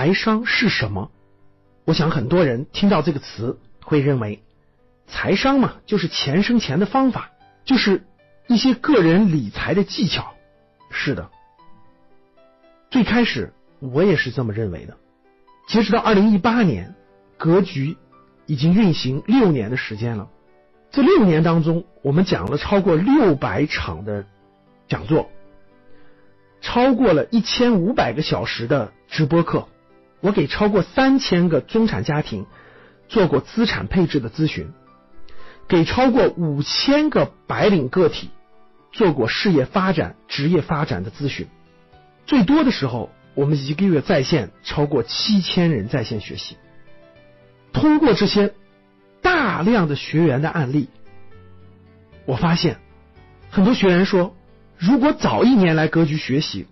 财商是什么？我想很多人听到这个词会认为，财商嘛，就是钱生钱的方法，就是一些个人理财的技巧。是的，最开始我也是这么认为的。截止到二零一八年，格局已经运行六年的时间了。这六年当中，我们讲了超过六百场的讲座，超过了一千五百个小时的直播课。我给超过三千个中产家庭做过资产配置的咨询，给超过五千个白领个体做过事业发展、职业发展的咨询。最多的时候，我们一个月在线超过七千人在线学习。通过这些大量的学员的案例，我发现很多学员说，如果早一年来格局学习。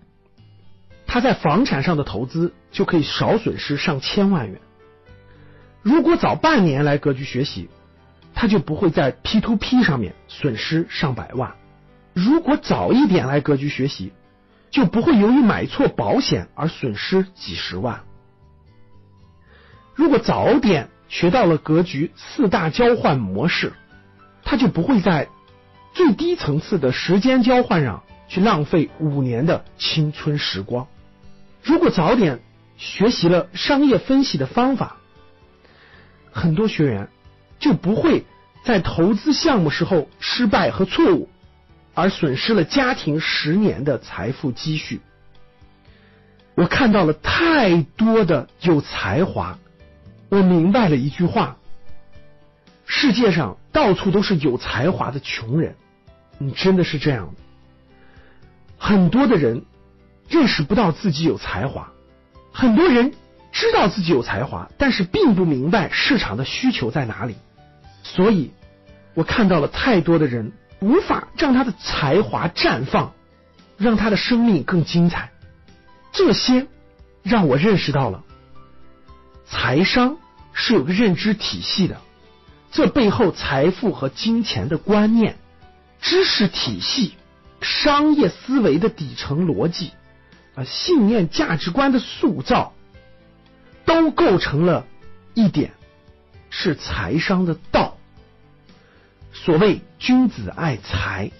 他在房产上的投资就可以少损失上千万元。如果早半年来格局学习，他就不会在 P to P 上面损失上百万。如果早一点来格局学习，就不会由于买错保险而损失几十万。如果早点学到了格局四大交换模式，他就不会在最低层次的时间交换上去浪费五年的青春时光。如果早点学习了商业分析的方法，很多学员就不会在投资项目时候失败和错误，而损失了家庭十年的财富积蓄。我看到了太多的有才华，我明白了一句话：世界上到处都是有才华的穷人。你真的是这样的，很多的人。认识不到自己有才华，很多人知道自己有才华，但是并不明白市场的需求在哪里。所以，我看到了太多的人无法让他的才华绽放，让他的生命更精彩。这些让我认识到了，财商是有个认知体系的，这背后财富和金钱的观念、知识体系、商业思维的底层逻辑。信念、价值观的塑造，都构成了一点，是财商的道。所谓君子爱财，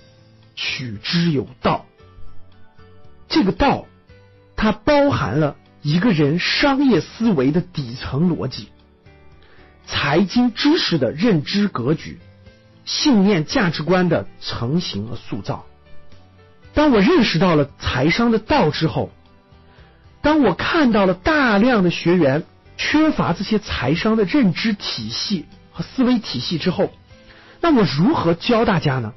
取之有道。这个道，它包含了一个人商业思维的底层逻辑、财经知识的认知格局、信念、价值观的成型和塑造。当我认识到了财商的道之后，当我看到了大量的学员缺乏这些财商的认知体系和思维体系之后，那我如何教大家呢？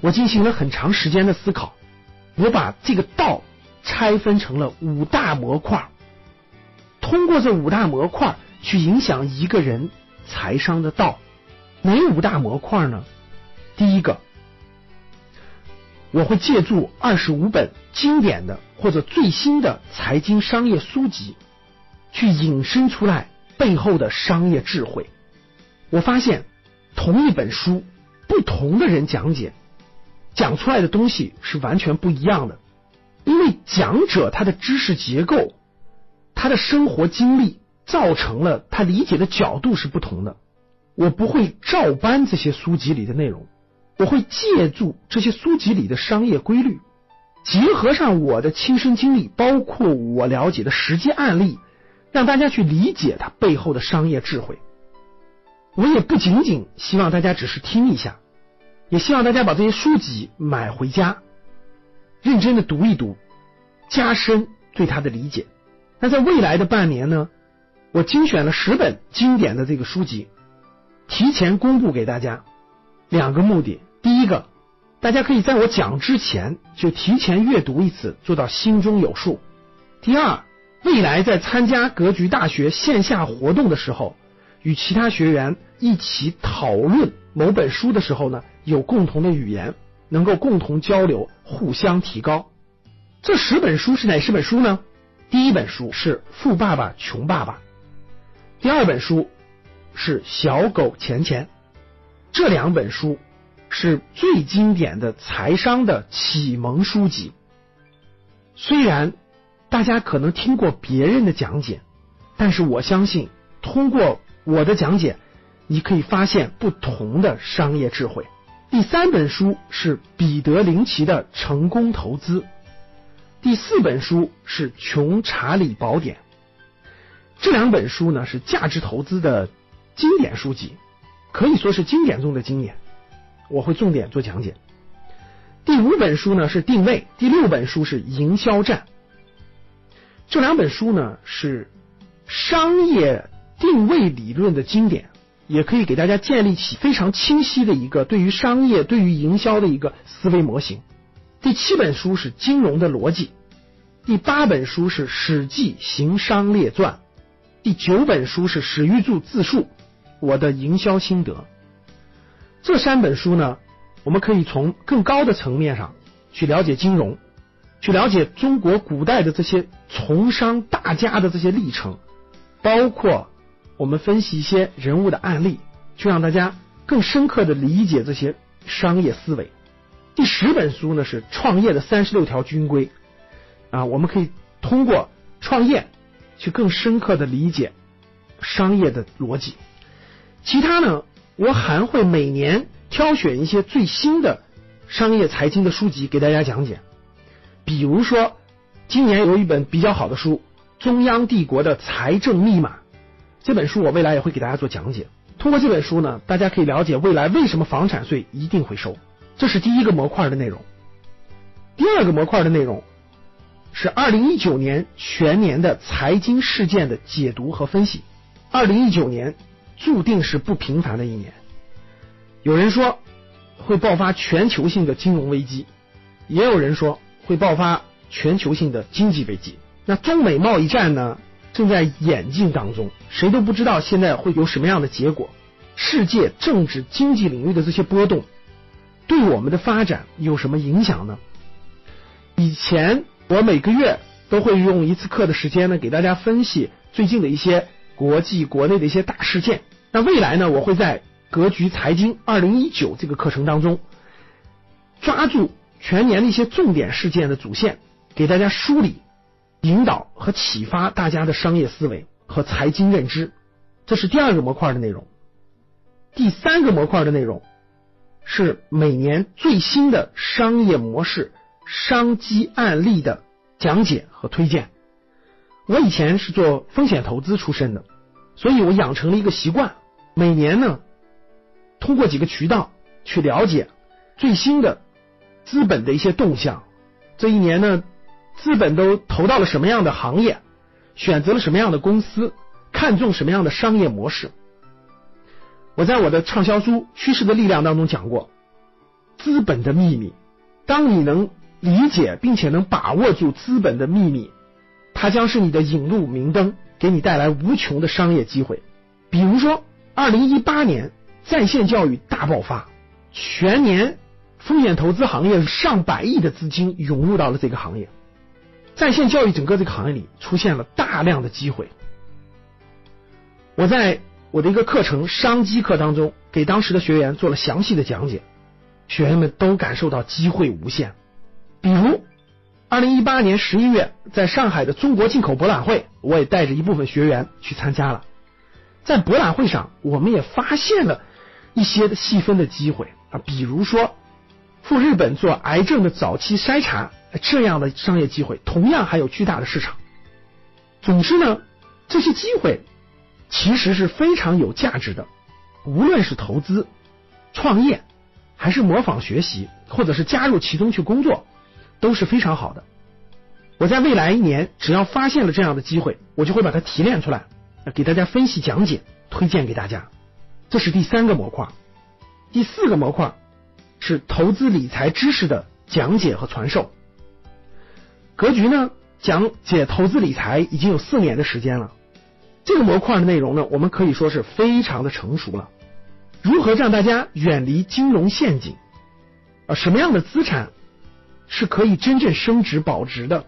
我进行了很长时间的思考，我把这个道拆分成了五大模块，通过这五大模块去影响一个人财商的道。哪五大模块呢？第一个。我会借助二十五本经典的或者最新的财经商业书籍，去引申出来背后的商业智慧。我发现，同一本书，不同的人讲解，讲出来的东西是完全不一样的。因为讲者他的知识结构、他的生活经历，造成了他理解的角度是不同的。我不会照搬这些书籍里的内容。我会借助这些书籍里的商业规律，结合上我的亲身经历，包括我了解的实际案例，让大家去理解它背后的商业智慧。我也不仅仅希望大家只是听一下，也希望大家把这些书籍买回家，认真的读一读，加深对它的理解。那在未来的半年呢，我精选了十本经典的这个书籍，提前公布给大家。两个目的，第一个，大家可以在我讲之前就提前阅读一次，做到心中有数；第二，未来在参加格局大学线下活动的时候，与其他学员一起讨论某本书的时候呢，有共同的语言，能够共同交流，互相提高。这十本书是哪十本书呢？第一本书是《富爸爸穷爸爸》，第二本书是《小狗钱钱》。这两本书是最经典的财商的启蒙书籍。虽然大家可能听过别人的讲解，但是我相信通过我的讲解，你可以发现不同的商业智慧。第三本书是彼得林奇的《成功投资》，第四本书是《穷查理宝典》。这两本书呢是价值投资的经典书籍，可以说是经典中的经典。我会重点做讲解。第五本书呢是定位，第六本书是营销战。这两本书呢是商业定位理论的经典，也可以给大家建立起非常清晰的一个对于商业、对于营销的一个思维模型。第七本书是金融的逻辑，第八本书是《史记行商列传》，第九本书是史玉柱自述我的营销心得。这三本书呢？我们可以从更高的层面上去了解金融，去了解中国古代的这些从商大家的这些历程，包括我们分析一些人物的案例，去让大家更深刻的理解这些商业思维。第十本书呢是创业的三十六条军规啊，我们可以通过创业去更深刻的理解商业的逻辑。其他呢，我还会每年。挑选一些最新的商业财经的书籍给大家讲解，比如说今年有一本比较好的书《中央帝国的财政密码》，这本书我未来也会给大家做讲解。通过这本书呢，大家可以了解未来为什么房产税一定会收，这是第一个模块的内容。第二个模块的内容是二零一九年全年的财经事件的解读和分析。二零一九年注定是不平凡的一年。有人说会爆发全球性的金融危机，也有人说会爆发全球性的经济危机。那中美贸易战呢，正在演进当中，谁都不知道现在会有什么样的结果。世界政治经济领域的这些波动，对我们的发展有什么影响呢？以前我每个月都会用一次课的时间呢，给大家分析最近的一些国际、国内的一些大事件。那未来呢，我会在。格局财经二零一九这个课程当中，抓住全年的一些重点事件的主线，给大家梳理、引导和启发大家的商业思维和财经认知。这是第二个模块的内容。第三个模块的内容是每年最新的商业模式、商机案例的讲解和推荐。我以前是做风险投资出身的，所以我养成了一个习惯，每年呢。通过几个渠道去了解最新的资本的一些动向，这一年呢，资本都投到了什么样的行业，选择了什么样的公司，看中什么样的商业模式。我在我的畅销书《趋势的力量》当中讲过，资本的秘密。当你能理解并且能把握住资本的秘密，它将是你的引路明灯，给你带来无穷的商业机会。比如说，二零一八年。在线教育大爆发，全年风险投资行业上百亿的资金涌入到了这个行业，在线教育整个这个行业里出现了大量的机会。我在我的一个课程商机课当中，给当时的学员做了详细的讲解，学员们都感受到机会无限。比如，二零一八年十一月，在上海的中国进口博览会，我也带着一部分学员去参加了，在博览会上，我们也发现了。一些细分的机会啊，比如说赴日本做癌症的早期筛查这样的商业机会，同样还有巨大的市场。总之呢，这些机会其实是非常有价值的，无论是投资、创业，还是模仿学习，或者是加入其中去工作，都是非常好的。我在未来一年，只要发现了这样的机会，我就会把它提炼出来，给大家分析讲解，推荐给大家。这是第三个模块，第四个模块是投资理财知识的讲解和传授。格局呢，讲解投资理财已经有四年的时间了。这个模块的内容呢，我们可以说是非常的成熟了。如何让大家远离金融陷阱？啊，什么样的资产是可以真正升值保值的？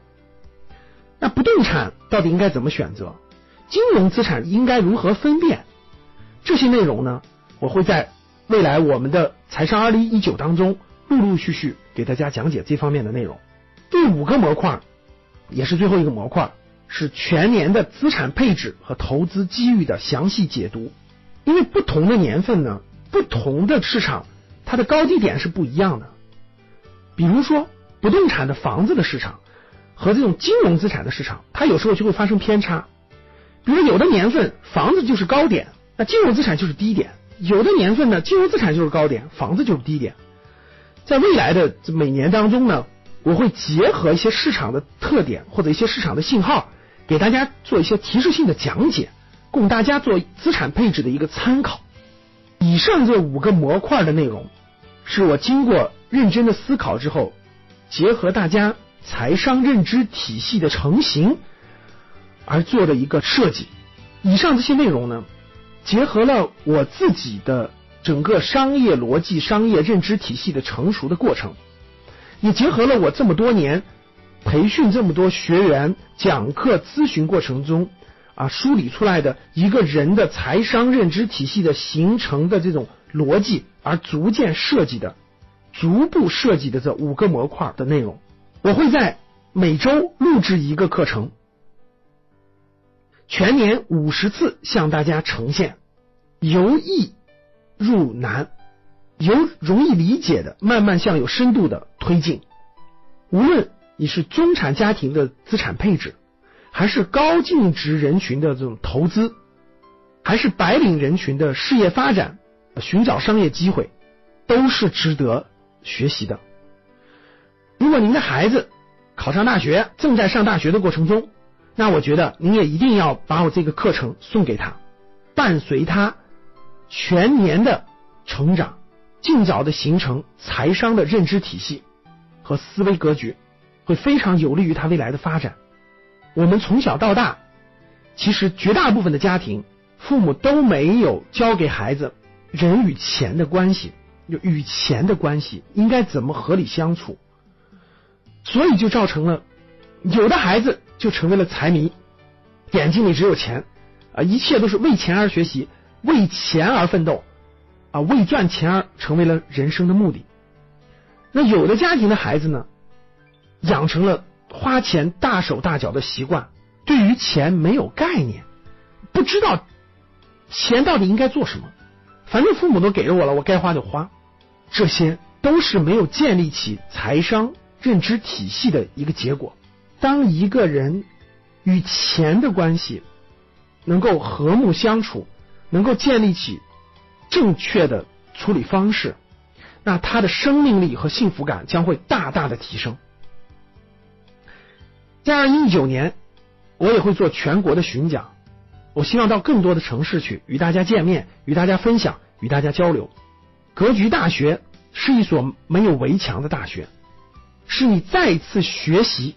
那不动产到底应该怎么选择？金融资产应该如何分辨？这些内容呢，我会在未来我们的财商二零一九当中陆陆续续给大家讲解这方面的内容。第五个模块也是最后一个模块，是全年的资产配置和投资机遇的详细解读。因为不同的年份呢，不同的市场，它的高低点是不一样的。比如说，不动产的房子的市场和这种金融资产的市场，它有时候就会发生偏差。比如有的年份房子就是高点，那金融资产就是低点；有的年份呢，金融资产就是高点，房子就是低点。在未来的这每年当中呢，我会结合一些市场的特点或者一些市场的信号，给大家做一些提示性的讲解，供大家做资产配置的一个参考。以上这五个模块的内容，是我经过认真的思考之后，结合大家财商认知体系的成型而做的一个设计。以上这些内容呢，结合了我自己的。整个商业逻辑、商业认知体系的成熟的过程，也结合了我这么多年培训这么多学员、讲课、咨询过程中啊梳理出来的一个人的财商认知体系的形成的这种逻辑，而逐渐设计的、逐步设计的这五个模块的内容，我会在每周录制一个课程，全年五十次向大家呈现，由易。入难，由容易理解的慢慢向有深度的推进。无论你是中产家庭的资产配置，还是高净值人群的这种投资，还是白领人群的事业发展、寻找商业机会，都是值得学习的。如果您的孩子考上大学，正在上大学的过程中，那我觉得您也一定要把我这个课程送给他，伴随他。全年的成长，尽早的形成财商的认知体系和思维格局，会非常有利于他未来的发展。我们从小到大，其实绝大部分的家庭，父母都没有教给孩子人与钱的关系，就与钱的关系应该怎么合理相处，所以就造成了有的孩子就成为了财迷，眼睛里只有钱啊，一切都是为钱而学习。为钱而奋斗啊，为赚钱而成为了人生的目的。那有的家庭的孩子呢，养成了花钱大手大脚的习惯，对于钱没有概念，不知道钱到底应该做什么。反正父母都给了我了，我该花就花。这些都是没有建立起财商认知体系的一个结果。当一个人与钱的关系能够和睦相处。能够建立起正确的处理方式，那他的生命力和幸福感将会大大的提升。在二零一九年，我也会做全国的巡讲，我希望到更多的城市去与大家见面，与大家分享，与大家交流。格局大学是一所没有围墙的大学，是你再次学习、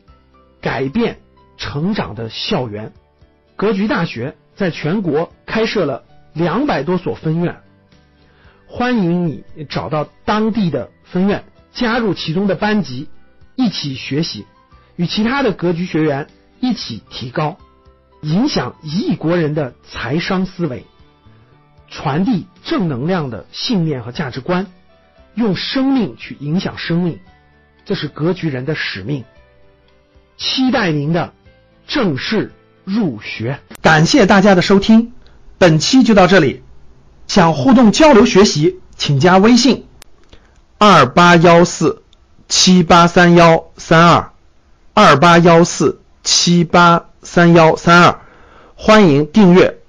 改变、成长的校园。格局大学在全国开设了。两百多所分院，欢迎你找到当地的分院，加入其中的班级，一起学习，与其他的格局学员一起提高，影响一亿国人的财商思维，传递正能量的信念和价值观，用生命去影响生命，这是格局人的使命。期待您的正式入学，感谢大家的收听。本期就到这里，想互动交流学习，请加微信二八幺四七八三幺三二二八幺四七八三幺三二，欢迎订阅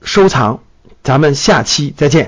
收藏，咱们下期再见。